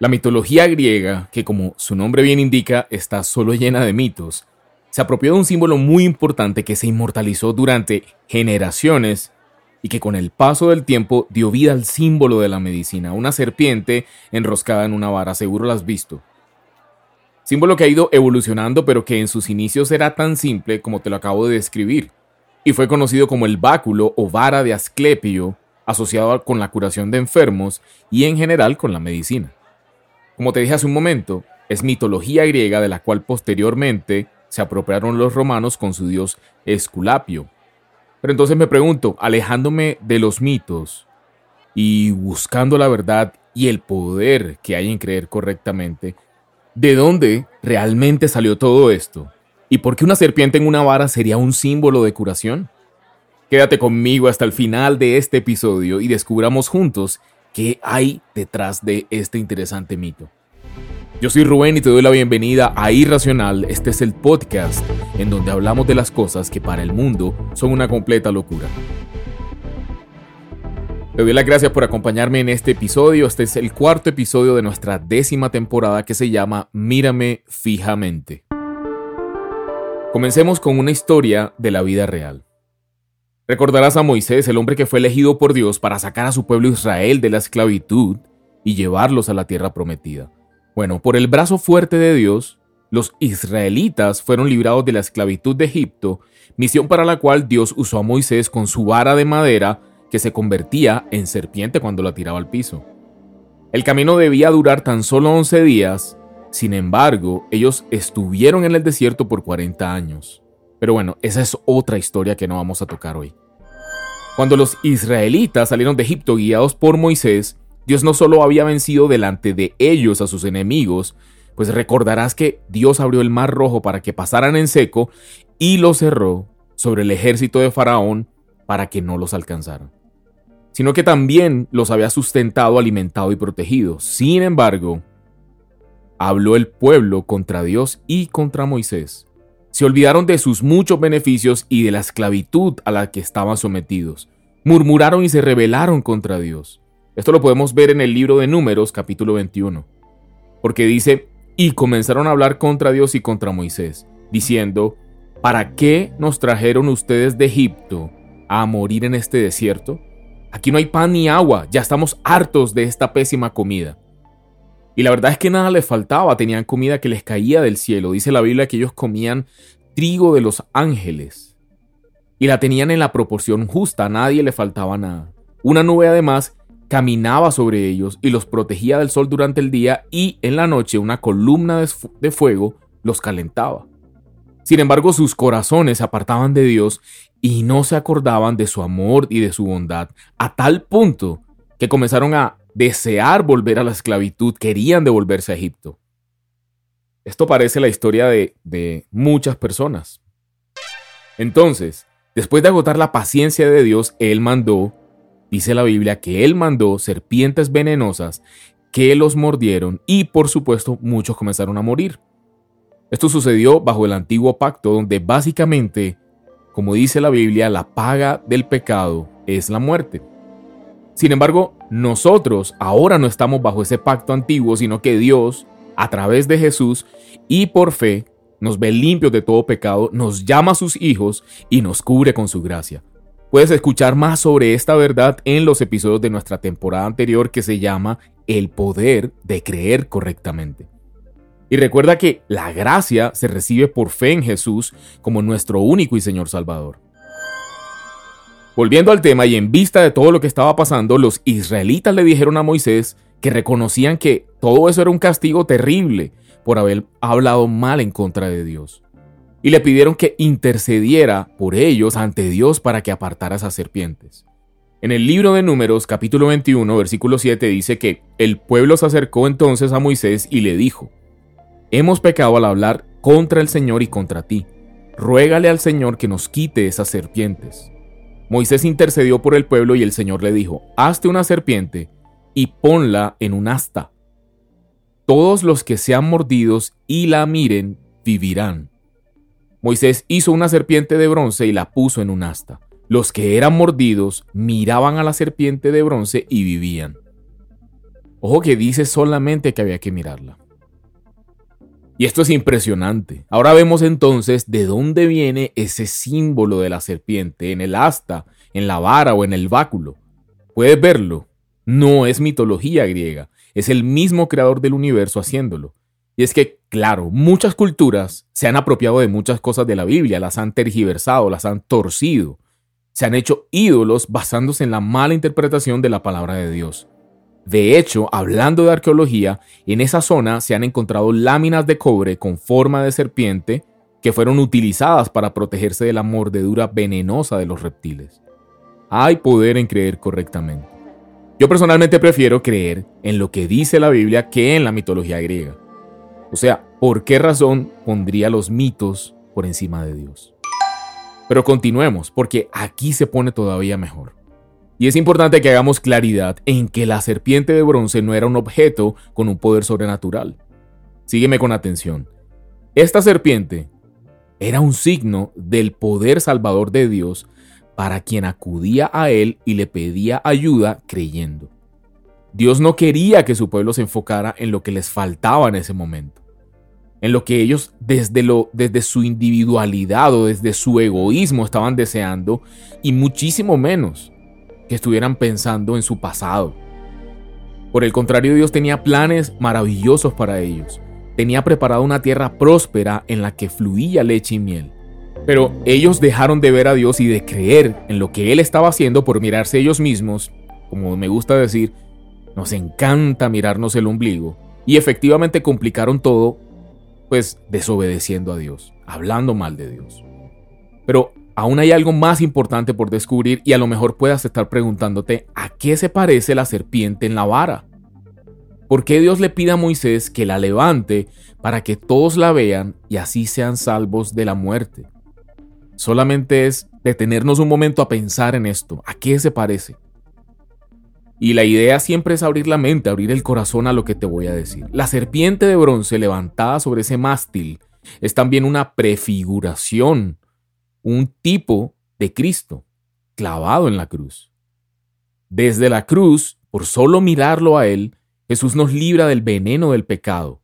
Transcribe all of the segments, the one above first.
La mitología griega, que como su nombre bien indica, está solo llena de mitos, se apropió de un símbolo muy importante que se inmortalizó durante generaciones y que con el paso del tiempo dio vida al símbolo de la medicina, una serpiente enroscada en una vara, seguro la has visto. Símbolo que ha ido evolucionando pero que en sus inicios era tan simple como te lo acabo de describir, y fue conocido como el báculo o vara de Asclepio, asociado con la curación de enfermos y en general con la medicina. Como te dije hace un momento, es mitología griega de la cual posteriormente se apropiaron los romanos con su dios Esculapio. Pero entonces me pregunto, alejándome de los mitos y buscando la verdad y el poder que hay en creer correctamente, ¿de dónde realmente salió todo esto? ¿Y por qué una serpiente en una vara sería un símbolo de curación? Quédate conmigo hasta el final de este episodio y descubramos juntos qué hay detrás de este interesante mito. Yo soy Rubén y te doy la bienvenida a Irracional. Este es el podcast en donde hablamos de las cosas que para el mundo son una completa locura. Te doy las gracias por acompañarme en este episodio. Este es el cuarto episodio de nuestra décima temporada que se llama Mírame fijamente. Comencemos con una historia de la vida real. Recordarás a Moisés, el hombre que fue elegido por Dios para sacar a su pueblo Israel de la esclavitud y llevarlos a la tierra prometida. Bueno, por el brazo fuerte de Dios, los israelitas fueron librados de la esclavitud de Egipto, misión para la cual Dios usó a Moisés con su vara de madera que se convertía en serpiente cuando la tiraba al piso. El camino debía durar tan solo 11 días, sin embargo, ellos estuvieron en el desierto por 40 años. Pero bueno, esa es otra historia que no vamos a tocar hoy. Cuando los israelitas salieron de Egipto guiados por Moisés, Dios no solo había vencido delante de ellos a sus enemigos, pues recordarás que Dios abrió el mar rojo para que pasaran en seco y lo cerró sobre el ejército de Faraón para que no los alcanzaran, sino que también los había sustentado, alimentado y protegido. Sin embargo, habló el pueblo contra Dios y contra Moisés. Se olvidaron de sus muchos beneficios y de la esclavitud a la que estaban sometidos. Murmuraron y se rebelaron contra Dios. Esto lo podemos ver en el libro de Números capítulo 21, porque dice, y comenzaron a hablar contra Dios y contra Moisés, diciendo, ¿para qué nos trajeron ustedes de Egipto a morir en este desierto? Aquí no hay pan ni agua, ya estamos hartos de esta pésima comida. Y la verdad es que nada les faltaba, tenían comida que les caía del cielo. Dice la Biblia que ellos comían trigo de los ángeles. Y la tenían en la proporción justa, nadie le faltaba nada. Una nube además caminaba sobre ellos y los protegía del sol durante el día y en la noche una columna de fuego los calentaba. Sin embargo, sus corazones se apartaban de Dios y no se acordaban de su amor y de su bondad, a tal punto que comenzaron a desear volver a la esclavitud, querían devolverse a Egipto. Esto parece la historia de, de muchas personas. Entonces, después de agotar la paciencia de Dios, Él mandó Dice la Biblia que él mandó serpientes venenosas que los mordieron y por supuesto muchos comenzaron a morir. Esto sucedió bajo el antiguo pacto donde básicamente, como dice la Biblia, la paga del pecado es la muerte. Sin embargo, nosotros ahora no estamos bajo ese pacto antiguo, sino que Dios, a través de Jesús y por fe, nos ve limpios de todo pecado, nos llama a sus hijos y nos cubre con su gracia. Puedes escuchar más sobre esta verdad en los episodios de nuestra temporada anterior que se llama El poder de creer correctamente. Y recuerda que la gracia se recibe por fe en Jesús como nuestro único y Señor Salvador. Volviendo al tema y en vista de todo lo que estaba pasando, los israelitas le dijeron a Moisés que reconocían que todo eso era un castigo terrible por haber hablado mal en contra de Dios y le pidieron que intercediera por ellos ante Dios para que apartara esas serpientes. En el libro de Números capítulo 21 versículo 7 dice que el pueblo se acercó entonces a Moisés y le dijo, Hemos pecado al hablar contra el Señor y contra ti. Ruégale al Señor que nos quite esas serpientes. Moisés intercedió por el pueblo y el Señor le dijo, Hazte una serpiente y ponla en un asta. Todos los que sean mordidos y la miren vivirán. Moisés hizo una serpiente de bronce y la puso en un asta. Los que eran mordidos miraban a la serpiente de bronce y vivían. Ojo que dice solamente que había que mirarla. Y esto es impresionante. Ahora vemos entonces de dónde viene ese símbolo de la serpiente en el asta, en la vara o en el báculo. Puedes verlo. No es mitología griega, es el mismo creador del universo haciéndolo. Y es que, claro, muchas culturas se han apropiado de muchas cosas de la Biblia, las han tergiversado, las han torcido, se han hecho ídolos basándose en la mala interpretación de la palabra de Dios. De hecho, hablando de arqueología, en esa zona se han encontrado láminas de cobre con forma de serpiente que fueron utilizadas para protegerse de la mordedura venenosa de los reptiles. Hay poder en creer correctamente. Yo personalmente prefiero creer en lo que dice la Biblia que en la mitología griega. O sea, ¿por qué razón pondría los mitos por encima de Dios? Pero continuemos, porque aquí se pone todavía mejor. Y es importante que hagamos claridad en que la serpiente de bronce no era un objeto con un poder sobrenatural. Sígueme con atención. Esta serpiente era un signo del poder salvador de Dios para quien acudía a él y le pedía ayuda creyendo. Dios no quería que su pueblo se enfocara en lo que les faltaba en ese momento, en lo que ellos desde, lo, desde su individualidad o desde su egoísmo estaban deseando, y muchísimo menos que estuvieran pensando en su pasado. Por el contrario, Dios tenía planes maravillosos para ellos. Tenía preparada una tierra próspera en la que fluía leche y miel. Pero ellos dejaron de ver a Dios y de creer en lo que Él estaba haciendo por mirarse ellos mismos. Como me gusta decir, nos encanta mirarnos el ombligo. Y efectivamente complicaron todo, pues desobedeciendo a Dios, hablando mal de Dios. Pero aún hay algo más importante por descubrir y a lo mejor puedas estar preguntándote a qué se parece la serpiente en la vara. ¿Por qué Dios le pide a Moisés que la levante para que todos la vean y así sean salvos de la muerte? Solamente es detenernos un momento a pensar en esto. ¿A qué se parece? Y la idea siempre es abrir la mente, abrir el corazón a lo que te voy a decir. La serpiente de bronce levantada sobre ese mástil es también una prefiguración un tipo de Cristo clavado en la cruz. Desde la cruz, por solo mirarlo a Él, Jesús nos libra del veneno del pecado,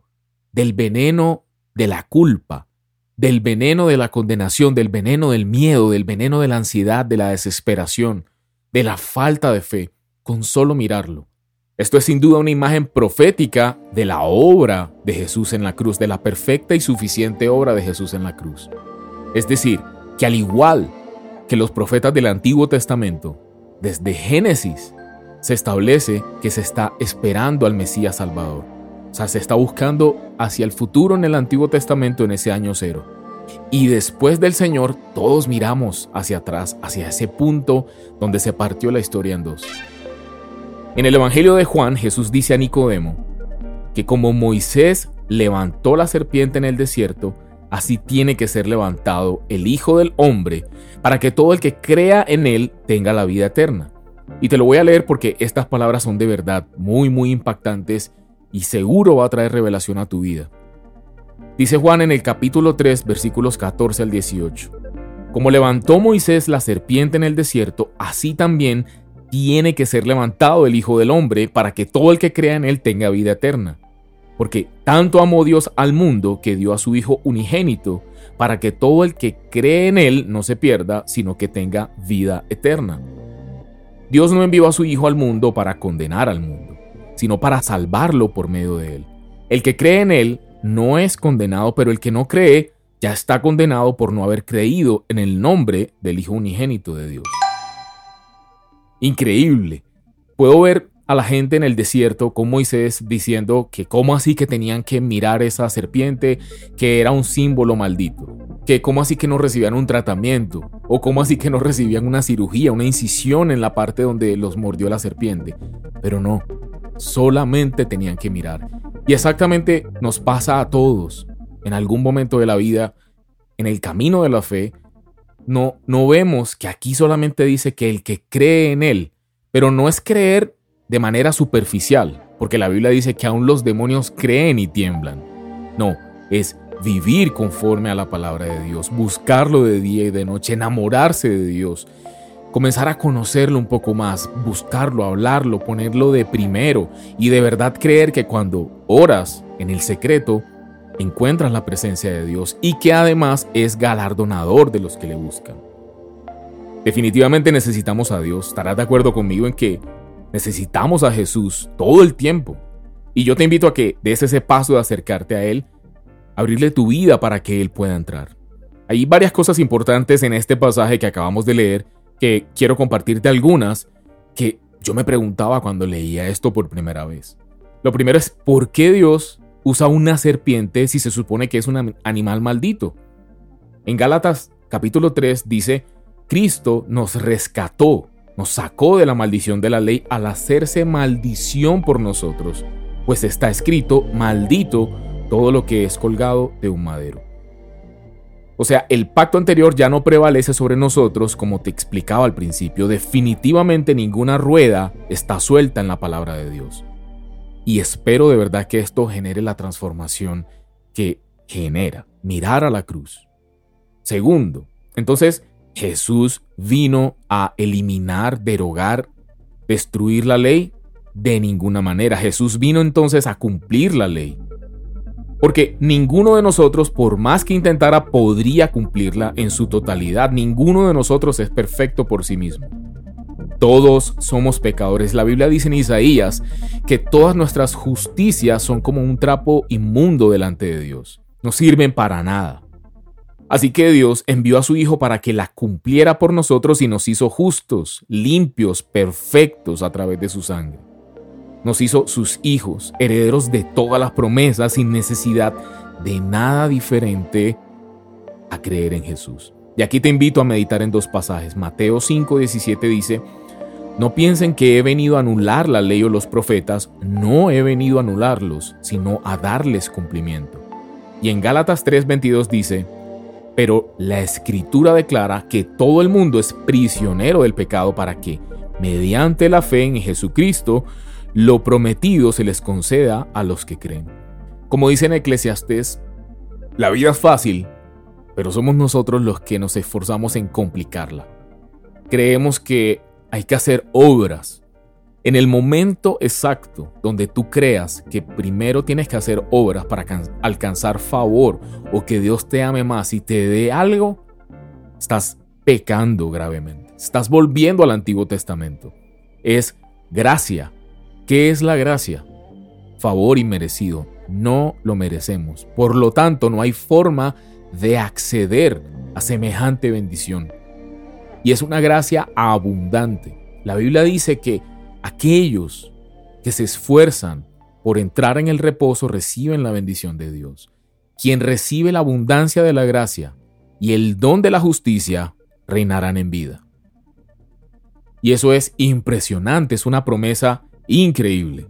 del veneno de la culpa, del veneno de la condenación, del veneno del miedo, del veneno de la ansiedad, de la desesperación, de la falta de fe, con solo mirarlo. Esto es sin duda una imagen profética de la obra de Jesús en la cruz, de la perfecta y suficiente obra de Jesús en la cruz. Es decir, que al igual que los profetas del Antiguo Testamento, desde Génesis se establece que se está esperando al Mesías Salvador. O sea, se está buscando hacia el futuro en el Antiguo Testamento en ese año cero. Y después del Señor, todos miramos hacia atrás, hacia ese punto donde se partió la historia en dos. En el Evangelio de Juan, Jesús dice a Nicodemo que como Moisés levantó la serpiente en el desierto, Así tiene que ser levantado el Hijo del Hombre, para que todo el que crea en Él tenga la vida eterna. Y te lo voy a leer porque estas palabras son de verdad muy, muy impactantes y seguro va a traer revelación a tu vida. Dice Juan en el capítulo 3, versículos 14 al 18. Como levantó Moisés la serpiente en el desierto, así también tiene que ser levantado el Hijo del Hombre para que todo el que crea en Él tenga vida eterna. Porque tanto amó Dios al mundo que dio a su Hijo unigénito, para que todo el que cree en Él no se pierda, sino que tenga vida eterna. Dios no envió a su Hijo al mundo para condenar al mundo, sino para salvarlo por medio de Él. El que cree en Él no es condenado, pero el que no cree ya está condenado por no haber creído en el nombre del Hijo unigénito de Dios. Increíble. Puedo ver a la gente en el desierto con Moisés diciendo que cómo así que tenían que mirar esa serpiente que era un símbolo maldito, que cómo así que no recibían un tratamiento o cómo así que no recibían una cirugía, una incisión en la parte donde los mordió la serpiente. Pero no, solamente tenían que mirar. Y exactamente nos pasa a todos en algún momento de la vida, en el camino de la fe, no, no vemos que aquí solamente dice que el que cree en él, pero no es creer de manera superficial, porque la Biblia dice que aún los demonios creen y tiemblan. No, es vivir conforme a la palabra de Dios, buscarlo de día y de noche, enamorarse de Dios, comenzar a conocerlo un poco más, buscarlo, hablarlo, ponerlo de primero y de verdad creer que cuando oras en el secreto, encuentras la presencia de Dios y que además es galardonador de los que le buscan. Definitivamente necesitamos a Dios. Estarás de acuerdo conmigo en que necesitamos a Jesús todo el tiempo. Y yo te invito a que des ese paso de acercarte a Él, abrirle tu vida para que Él pueda entrar. Hay varias cosas importantes en este pasaje que acabamos de leer que quiero compartirte algunas que yo me preguntaba cuando leía esto por primera vez. Lo primero es, ¿por qué Dios usa una serpiente si se supone que es un animal maldito? En Gálatas capítulo 3 dice, Cristo nos rescató, nos sacó de la maldición de la ley al hacerse maldición por nosotros, pues está escrito, maldito todo lo que es colgado de un madero. O sea, el pacto anterior ya no prevalece sobre nosotros como te explicaba al principio. Definitivamente ninguna rueda está suelta en la palabra de Dios. Y espero de verdad que esto genere la transformación que genera mirar a la cruz. Segundo, entonces Jesús vino a eliminar, derogar, destruir la ley. De ninguna manera. Jesús vino entonces a cumplir la ley. Porque ninguno de nosotros, por más que intentara, podría cumplirla en su totalidad. Ninguno de nosotros es perfecto por sí mismo. Todos somos pecadores. La Biblia dice en Isaías que todas nuestras justicias son como un trapo inmundo delante de Dios. No sirven para nada. Así que Dios envió a su Hijo para que la cumpliera por nosotros y nos hizo justos, limpios, perfectos a través de su sangre nos hizo sus hijos, herederos de todas las promesas sin necesidad de nada diferente a creer en Jesús. Y aquí te invito a meditar en dos pasajes. Mateo 5:17 dice, no piensen que he venido a anular la ley o los profetas, no he venido a anularlos, sino a darles cumplimiento. Y en Gálatas 3:22 dice, pero la escritura declara que todo el mundo es prisionero del pecado para que, mediante la fe en Jesucristo, lo prometido se les conceda a los que creen. Como dice en Eclesiastés, la vida es fácil, pero somos nosotros los que nos esforzamos en complicarla. Creemos que hay que hacer obras. En el momento exacto donde tú creas que primero tienes que hacer obras para alcanzar favor o que Dios te ame más y te dé algo, estás pecando gravemente. Estás volviendo al Antiguo Testamento. Es gracia ¿Qué es la gracia? Favor inmerecido. No lo merecemos. Por lo tanto, no hay forma de acceder a semejante bendición. Y es una gracia abundante. La Biblia dice que aquellos que se esfuerzan por entrar en el reposo reciben la bendición de Dios. Quien recibe la abundancia de la gracia y el don de la justicia reinarán en vida. Y eso es impresionante, es una promesa increíble.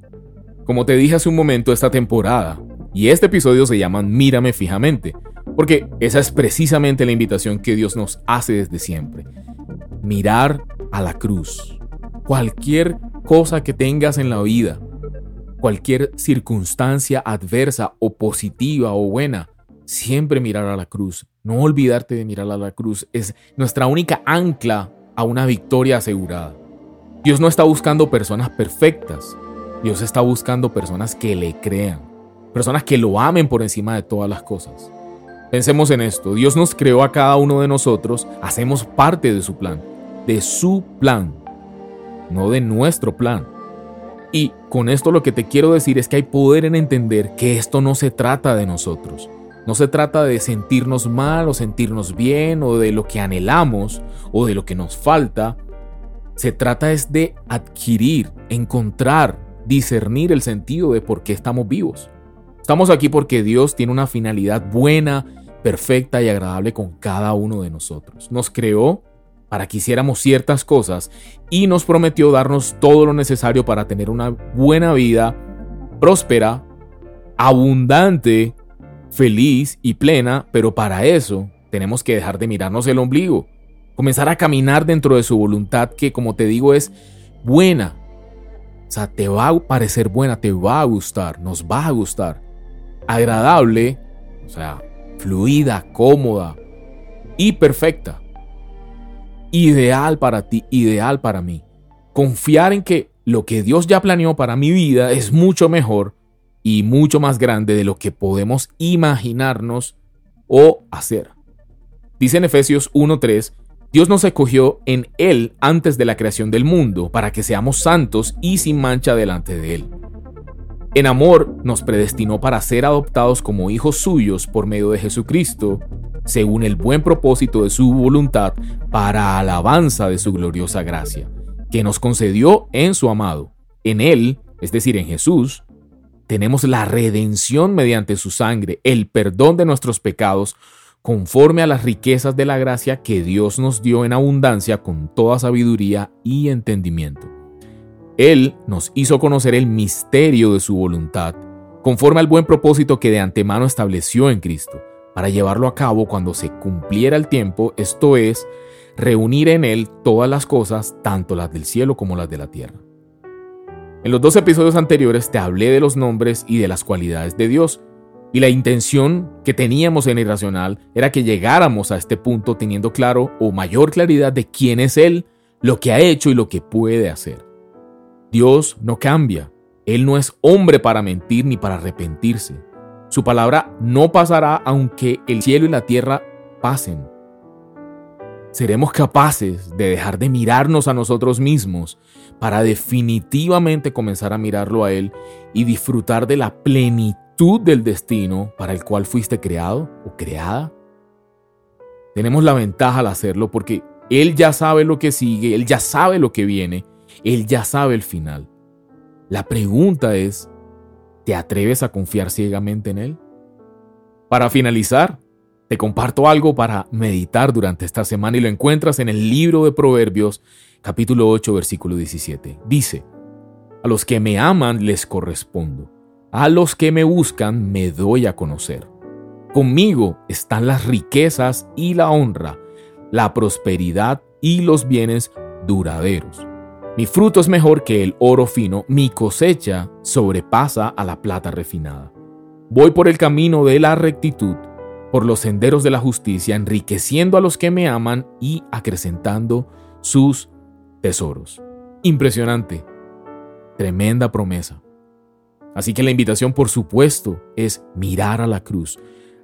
Como te dije hace un momento, esta temporada y este episodio se llaman Mírame fijamente, porque esa es precisamente la invitación que Dios nos hace desde siempre. Mirar a la cruz. Cualquier cosa que tengas en la vida, cualquier circunstancia adversa o positiva o buena, siempre mirar a la cruz. No olvidarte de mirar a la cruz. Es nuestra única ancla a una victoria asegurada. Dios no está buscando personas perfectas. Dios está buscando personas que le crean. Personas que lo amen por encima de todas las cosas. Pensemos en esto. Dios nos creó a cada uno de nosotros. Hacemos parte de su plan. De su plan. No de nuestro plan. Y con esto lo que te quiero decir es que hay poder en entender que esto no se trata de nosotros. No se trata de sentirnos mal o sentirnos bien o de lo que anhelamos o de lo que nos falta se trata es de adquirir, encontrar, discernir el sentido de por qué estamos vivos. Estamos aquí porque Dios tiene una finalidad buena, perfecta y agradable con cada uno de nosotros. Nos creó para que hiciéramos ciertas cosas y nos prometió darnos todo lo necesario para tener una buena vida, próspera, abundante, feliz y plena, pero para eso tenemos que dejar de mirarnos el ombligo comenzar a caminar dentro de su voluntad que, como te digo, es buena. O sea, te va a parecer buena, te va a gustar, nos va a gustar. Agradable, o sea, fluida, cómoda y perfecta. Ideal para ti, ideal para mí. Confiar en que lo que Dios ya planeó para mi vida es mucho mejor y mucho más grande de lo que podemos imaginarnos o hacer. Dice en Efesios 1.3, Dios nos escogió en Él antes de la creación del mundo para que seamos santos y sin mancha delante de Él. En amor nos predestinó para ser adoptados como hijos suyos por medio de Jesucristo, según el buen propósito de su voluntad, para alabanza de su gloriosa gracia que nos concedió en su amado. En Él, es decir, en Jesús, tenemos la redención mediante su sangre, el perdón de nuestros pecados, conforme a las riquezas de la gracia que Dios nos dio en abundancia con toda sabiduría y entendimiento. Él nos hizo conocer el misterio de su voluntad, conforme al buen propósito que de antemano estableció en Cristo, para llevarlo a cabo cuando se cumpliera el tiempo, esto es, reunir en Él todas las cosas, tanto las del cielo como las de la tierra. En los dos episodios anteriores te hablé de los nombres y de las cualidades de Dios, y la intención que teníamos en Irracional era que llegáramos a este punto teniendo claro o mayor claridad de quién es Él, lo que ha hecho y lo que puede hacer. Dios no cambia, Él no es hombre para mentir ni para arrepentirse. Su palabra no pasará aunque el cielo y la tierra pasen seremos capaces de dejar de mirarnos a nosotros mismos para definitivamente comenzar a mirarlo a Él y disfrutar de la plenitud del destino para el cual fuiste creado o creada? Tenemos la ventaja al hacerlo porque Él ya sabe lo que sigue, Él ya sabe lo que viene, Él ya sabe el final. La pregunta es, ¿te atreves a confiar ciegamente en Él? Para finalizar, te comparto algo para meditar durante esta semana y lo encuentras en el libro de Proverbios capítulo 8 versículo 17. Dice, a los que me aman les correspondo, a los que me buscan me doy a conocer. Conmigo están las riquezas y la honra, la prosperidad y los bienes duraderos. Mi fruto es mejor que el oro fino, mi cosecha sobrepasa a la plata refinada. Voy por el camino de la rectitud por los senderos de la justicia, enriqueciendo a los que me aman y acrecentando sus tesoros. Impresionante. Tremenda promesa. Así que la invitación, por supuesto, es mirar a la cruz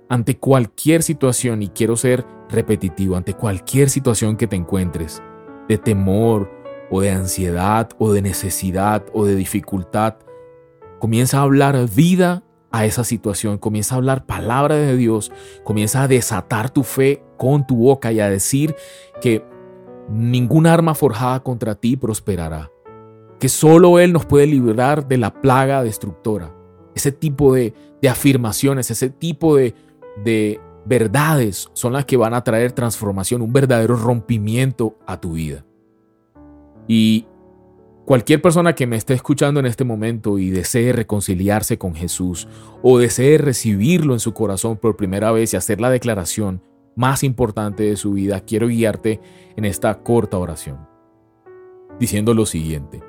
ante cualquier situación, y quiero ser repetitivo, ante cualquier situación que te encuentres, de temor o de ansiedad o de necesidad o de dificultad, comienza a hablar vida a esa situación, comienza a hablar palabra de Dios, comienza a desatar tu fe con tu boca y a decir que ninguna arma forjada contra ti prosperará, que solo Él nos puede librar de la plaga destructora. Ese tipo de, de afirmaciones, ese tipo de, de verdades son las que van a traer transformación, un verdadero rompimiento a tu vida. Y Cualquier persona que me esté escuchando en este momento y desee reconciliarse con Jesús o desee recibirlo en su corazón por primera vez y hacer la declaración más importante de su vida, quiero guiarte en esta corta oración, diciendo lo siguiente.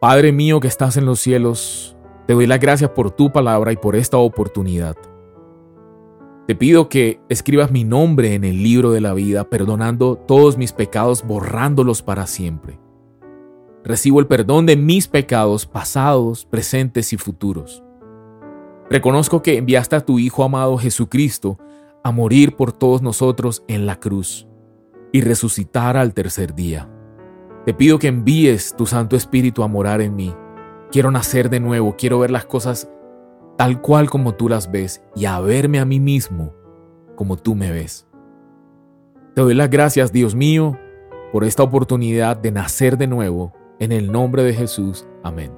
Padre mío que estás en los cielos, te doy las gracias por tu palabra y por esta oportunidad. Te pido que escribas mi nombre en el libro de la vida, perdonando todos mis pecados, borrándolos para siempre recibo el perdón de mis pecados pasados, presentes y futuros. Reconozco que enviaste a tu Hijo amado Jesucristo a morir por todos nosotros en la cruz y resucitar al tercer día. Te pido que envíes tu Santo Espíritu a morar en mí. Quiero nacer de nuevo, quiero ver las cosas tal cual como tú las ves y a verme a mí mismo como tú me ves. Te doy las gracias, Dios mío, por esta oportunidad de nacer de nuevo en el nombre de Jesús. Amén.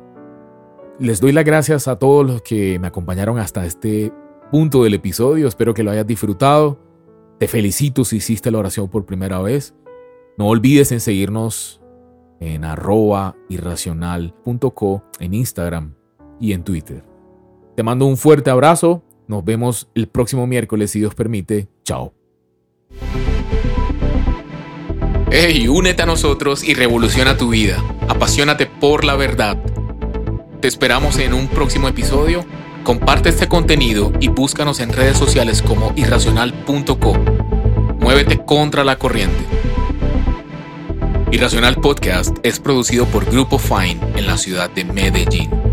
Les doy las gracias a todos los que me acompañaron hasta este punto del episodio. Espero que lo hayas disfrutado. Te felicito si hiciste la oración por primera vez. No olvides en seguirnos en arroba irracional.co en Instagram y en Twitter. Te mando un fuerte abrazo. Nos vemos el próximo miércoles si Dios permite. Chao. Hey, únete a nosotros y revoluciona tu vida. Apasionate por la verdad. Te esperamos en un próximo episodio. Comparte este contenido y búscanos en redes sociales como irracional.co. Muévete contra la corriente. Irracional Podcast es producido por Grupo Fine en la ciudad de Medellín.